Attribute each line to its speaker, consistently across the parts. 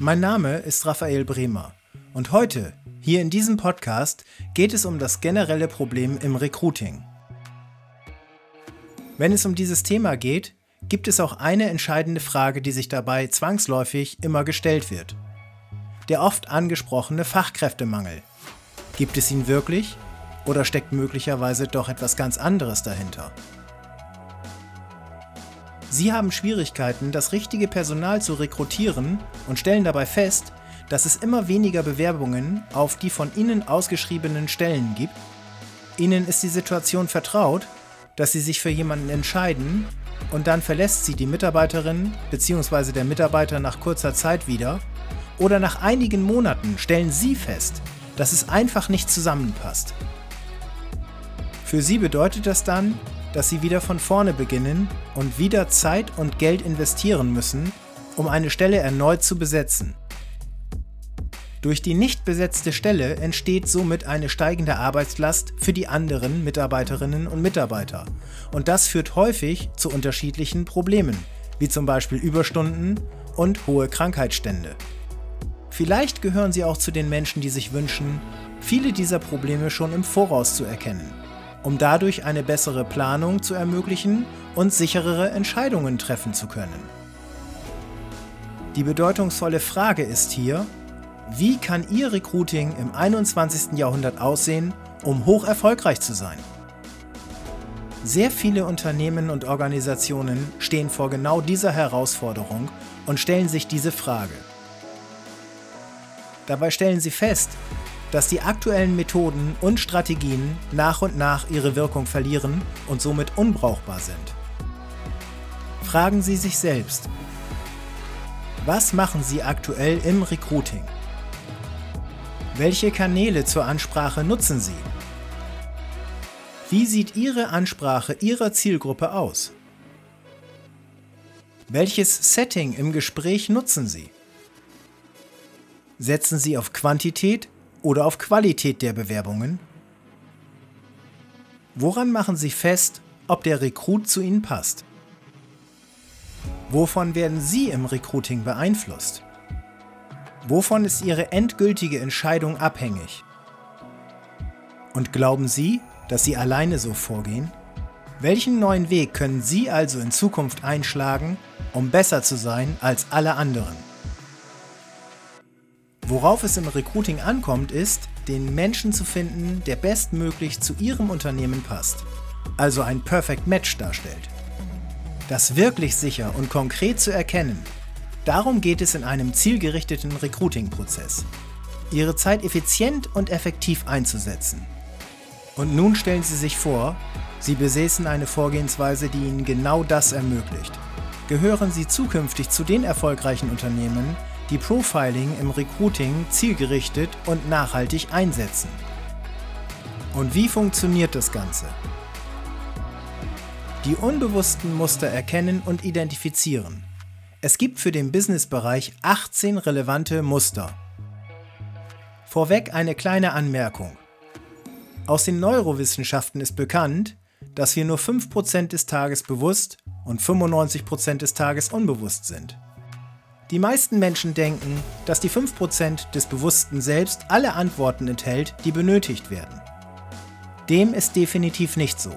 Speaker 1: Mein Name ist Raphael Bremer und heute, hier in diesem Podcast, geht es um das generelle Problem im Recruiting. Wenn es um dieses Thema geht, gibt es auch eine entscheidende Frage, die sich dabei zwangsläufig immer gestellt wird. Der oft angesprochene Fachkräftemangel. Gibt es ihn wirklich oder steckt möglicherweise doch etwas ganz anderes dahinter? Sie haben Schwierigkeiten, das richtige Personal zu rekrutieren und stellen dabei fest, dass es immer weniger Bewerbungen auf die von Ihnen ausgeschriebenen Stellen gibt. Ihnen ist die Situation vertraut, dass Sie sich für jemanden entscheiden und dann verlässt Sie die Mitarbeiterin bzw. der Mitarbeiter nach kurzer Zeit wieder oder nach einigen Monaten stellen Sie fest, dass es einfach nicht zusammenpasst. Für Sie bedeutet das dann, dass sie wieder von vorne beginnen und wieder Zeit und Geld investieren müssen, um eine Stelle erneut zu besetzen. Durch die nicht besetzte Stelle entsteht somit eine steigende Arbeitslast für die anderen Mitarbeiterinnen und Mitarbeiter. Und das führt häufig zu unterschiedlichen Problemen, wie zum Beispiel Überstunden und hohe Krankheitsstände. Vielleicht gehören Sie auch zu den Menschen, die sich wünschen, viele dieser Probleme schon im Voraus zu erkennen um dadurch eine bessere Planung zu ermöglichen und sicherere Entscheidungen treffen zu können. Die bedeutungsvolle Frage ist hier, wie kann Ihr Recruiting im 21. Jahrhundert aussehen, um hoch erfolgreich zu sein? Sehr viele Unternehmen und Organisationen stehen vor genau dieser Herausforderung und stellen sich diese Frage. Dabei stellen sie fest, dass die aktuellen Methoden und Strategien nach und nach ihre Wirkung verlieren und somit unbrauchbar sind. Fragen Sie sich selbst, was machen Sie aktuell im Recruiting? Welche Kanäle zur Ansprache nutzen Sie? Wie sieht Ihre Ansprache Ihrer Zielgruppe aus? Welches Setting im Gespräch nutzen Sie? Setzen Sie auf Quantität oder auf Qualität der Bewerbungen? Woran machen Sie fest, ob der Rekrut zu Ihnen passt? Wovon werden Sie im Recruiting beeinflusst? Wovon ist Ihre endgültige Entscheidung abhängig? Und glauben Sie, dass Sie alleine so vorgehen? Welchen neuen Weg können Sie also in Zukunft einschlagen, um besser zu sein als alle anderen? Worauf es im Recruiting ankommt, ist, den Menschen zu finden, der bestmöglich zu Ihrem Unternehmen passt, also ein Perfect Match darstellt. Das wirklich sicher und konkret zu erkennen, darum geht es in einem zielgerichteten Recruiting-Prozess. Ihre Zeit effizient und effektiv einzusetzen. Und nun stellen Sie sich vor, Sie besäßen eine Vorgehensweise, die Ihnen genau das ermöglicht. Gehören Sie zukünftig zu den erfolgreichen Unternehmen, die Profiling im Recruiting zielgerichtet und nachhaltig einsetzen. Und wie funktioniert das Ganze? Die unbewussten Muster erkennen und identifizieren. Es gibt für den Businessbereich 18 relevante Muster. Vorweg eine kleine Anmerkung. Aus den Neurowissenschaften ist bekannt, dass wir nur 5% des Tages bewusst und 95% des Tages unbewusst sind. Die meisten Menschen denken, dass die 5% des Bewussten selbst alle Antworten enthält, die benötigt werden. Dem ist definitiv nicht so.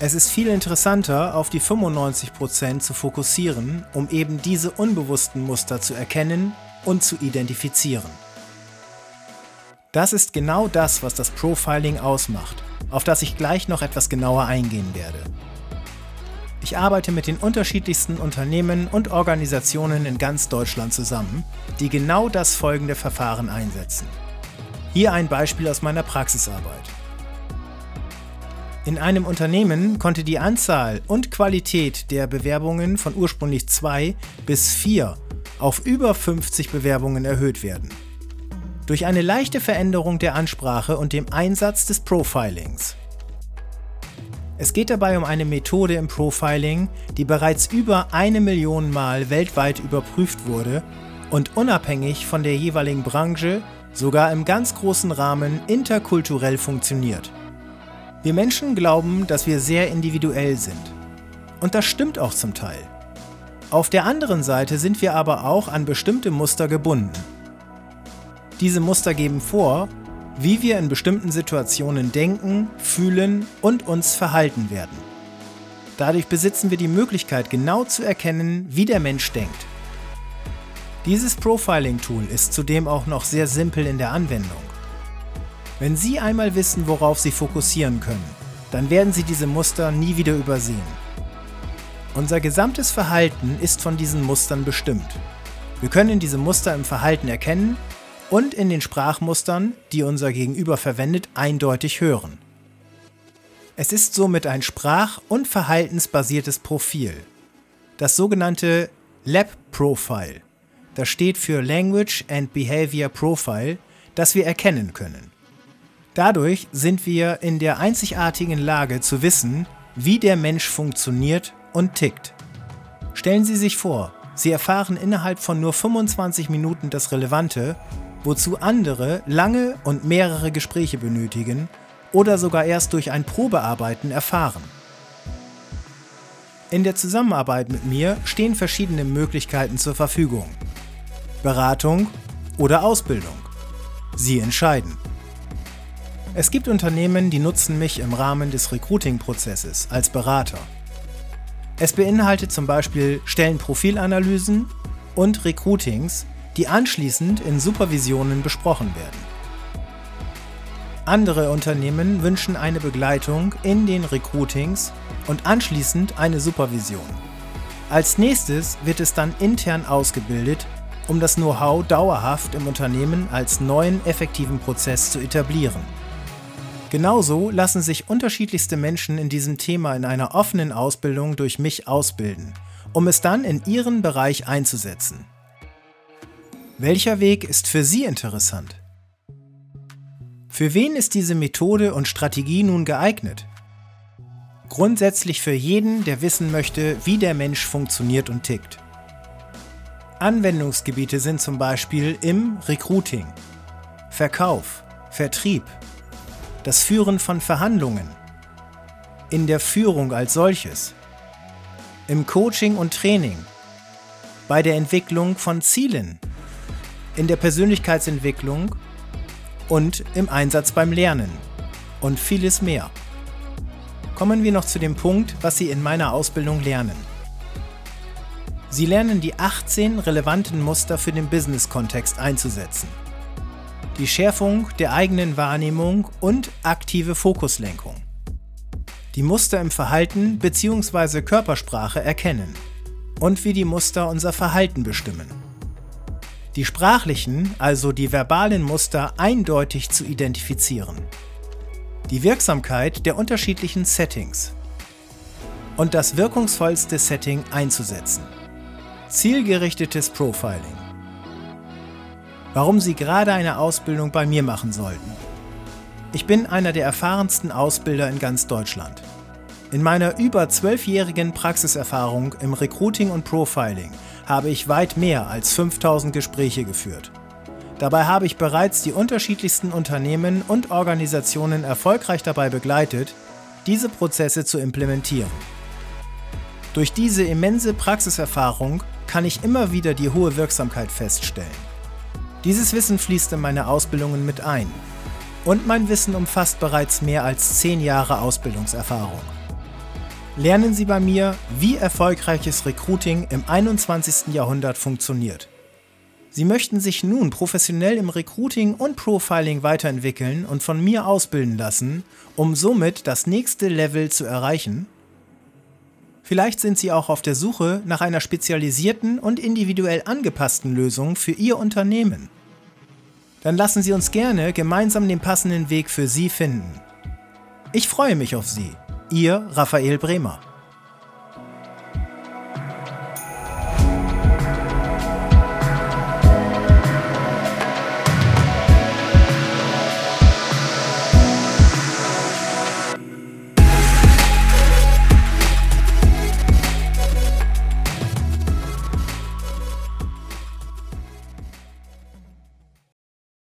Speaker 1: Es ist viel interessanter, auf die 95% zu fokussieren, um eben diese unbewussten Muster zu erkennen und zu identifizieren. Das ist genau das, was das Profiling ausmacht, auf das ich gleich noch etwas genauer eingehen werde. Ich arbeite mit den unterschiedlichsten Unternehmen und Organisationen in ganz Deutschland zusammen, die genau das folgende Verfahren einsetzen. Hier ein Beispiel aus meiner Praxisarbeit. In einem Unternehmen konnte die Anzahl und Qualität der Bewerbungen von ursprünglich zwei bis vier auf über 50 Bewerbungen erhöht werden. Durch eine leichte Veränderung der Ansprache und dem Einsatz des Profilings. Es geht dabei um eine Methode im Profiling, die bereits über eine Million Mal weltweit überprüft wurde und unabhängig von der jeweiligen Branche, sogar im ganz großen Rahmen interkulturell funktioniert. Wir Menschen glauben, dass wir sehr individuell sind. Und das stimmt auch zum Teil. Auf der anderen Seite sind wir aber auch an bestimmte Muster gebunden. Diese Muster geben vor, wie wir in bestimmten Situationen denken, fühlen und uns verhalten werden. Dadurch besitzen wir die Möglichkeit genau zu erkennen, wie der Mensch denkt. Dieses Profiling-Tool ist zudem auch noch sehr simpel in der Anwendung. Wenn Sie einmal wissen, worauf Sie fokussieren können, dann werden Sie diese Muster nie wieder übersehen. Unser gesamtes Verhalten ist von diesen Mustern bestimmt. Wir können diese Muster im Verhalten erkennen und in den Sprachmustern, die unser Gegenüber verwendet, eindeutig hören. Es ist somit ein sprach- und verhaltensbasiertes Profil. Das sogenannte Lab Profile. Das steht für Language and Behavior Profile, das wir erkennen können. Dadurch sind wir in der einzigartigen Lage zu wissen, wie der Mensch funktioniert und tickt. Stellen Sie sich vor, Sie erfahren innerhalb von nur 25 Minuten das Relevante, wozu andere lange und mehrere Gespräche benötigen oder sogar erst durch ein Probearbeiten erfahren. In der Zusammenarbeit mit mir stehen verschiedene Möglichkeiten zur Verfügung. Beratung oder Ausbildung. Sie entscheiden. Es gibt Unternehmen, die nutzen mich im Rahmen des Recruiting-Prozesses als Berater. Es beinhaltet zum Beispiel Stellenprofilanalysen und Recruitings, die anschließend in Supervisionen besprochen werden. Andere Unternehmen wünschen eine Begleitung in den Recruitings und anschließend eine Supervision. Als nächstes wird es dann intern ausgebildet, um das Know-how dauerhaft im Unternehmen als neuen effektiven Prozess zu etablieren. Genauso lassen sich unterschiedlichste Menschen in diesem Thema in einer offenen Ausbildung durch mich ausbilden, um es dann in ihren Bereich einzusetzen. Welcher Weg ist für Sie interessant? Für wen ist diese Methode und Strategie nun geeignet? Grundsätzlich für jeden, der wissen möchte, wie der Mensch funktioniert und tickt. Anwendungsgebiete sind zum Beispiel im Recruiting, Verkauf, Vertrieb, das Führen von Verhandlungen, in der Führung als solches, im Coaching und Training, bei der Entwicklung von Zielen, in der Persönlichkeitsentwicklung und im Einsatz beim Lernen und vieles mehr. Kommen wir noch zu dem Punkt, was Sie in meiner Ausbildung lernen. Sie lernen die 18 relevanten Muster für den Business-Kontext einzusetzen. Die Schärfung der eigenen Wahrnehmung und aktive Fokuslenkung. Die Muster im Verhalten bzw. Körpersprache erkennen und wie die Muster unser Verhalten bestimmen die sprachlichen, also die verbalen Muster eindeutig zu identifizieren. Die Wirksamkeit der unterschiedlichen Settings und das wirkungsvollste Setting einzusetzen. Zielgerichtetes Profiling. Warum Sie gerade eine Ausbildung bei mir machen sollten. Ich bin einer der erfahrensten Ausbilder in ganz Deutschland. In meiner über zwölfjährigen Praxiserfahrung im Recruiting und Profiling habe ich weit mehr als 5000 Gespräche geführt. Dabei habe ich bereits die unterschiedlichsten Unternehmen und Organisationen erfolgreich dabei begleitet, diese Prozesse zu implementieren. Durch diese immense Praxiserfahrung kann ich immer wieder die hohe Wirksamkeit feststellen. Dieses Wissen fließt in meine Ausbildungen mit ein. Und mein Wissen umfasst bereits mehr als 10 Jahre Ausbildungserfahrung lernen Sie bei mir, wie erfolgreiches Recruiting im 21. Jahrhundert funktioniert. Sie möchten sich nun professionell im Recruiting und Profiling weiterentwickeln und von mir ausbilden lassen, um somit das nächste Level zu erreichen? Vielleicht sind Sie auch auf der Suche nach einer spezialisierten und individuell angepassten Lösung für Ihr Unternehmen. Dann lassen Sie uns gerne gemeinsam den passenden Weg für Sie finden. Ich freue mich auf Sie. Ihr Raphael Bremer.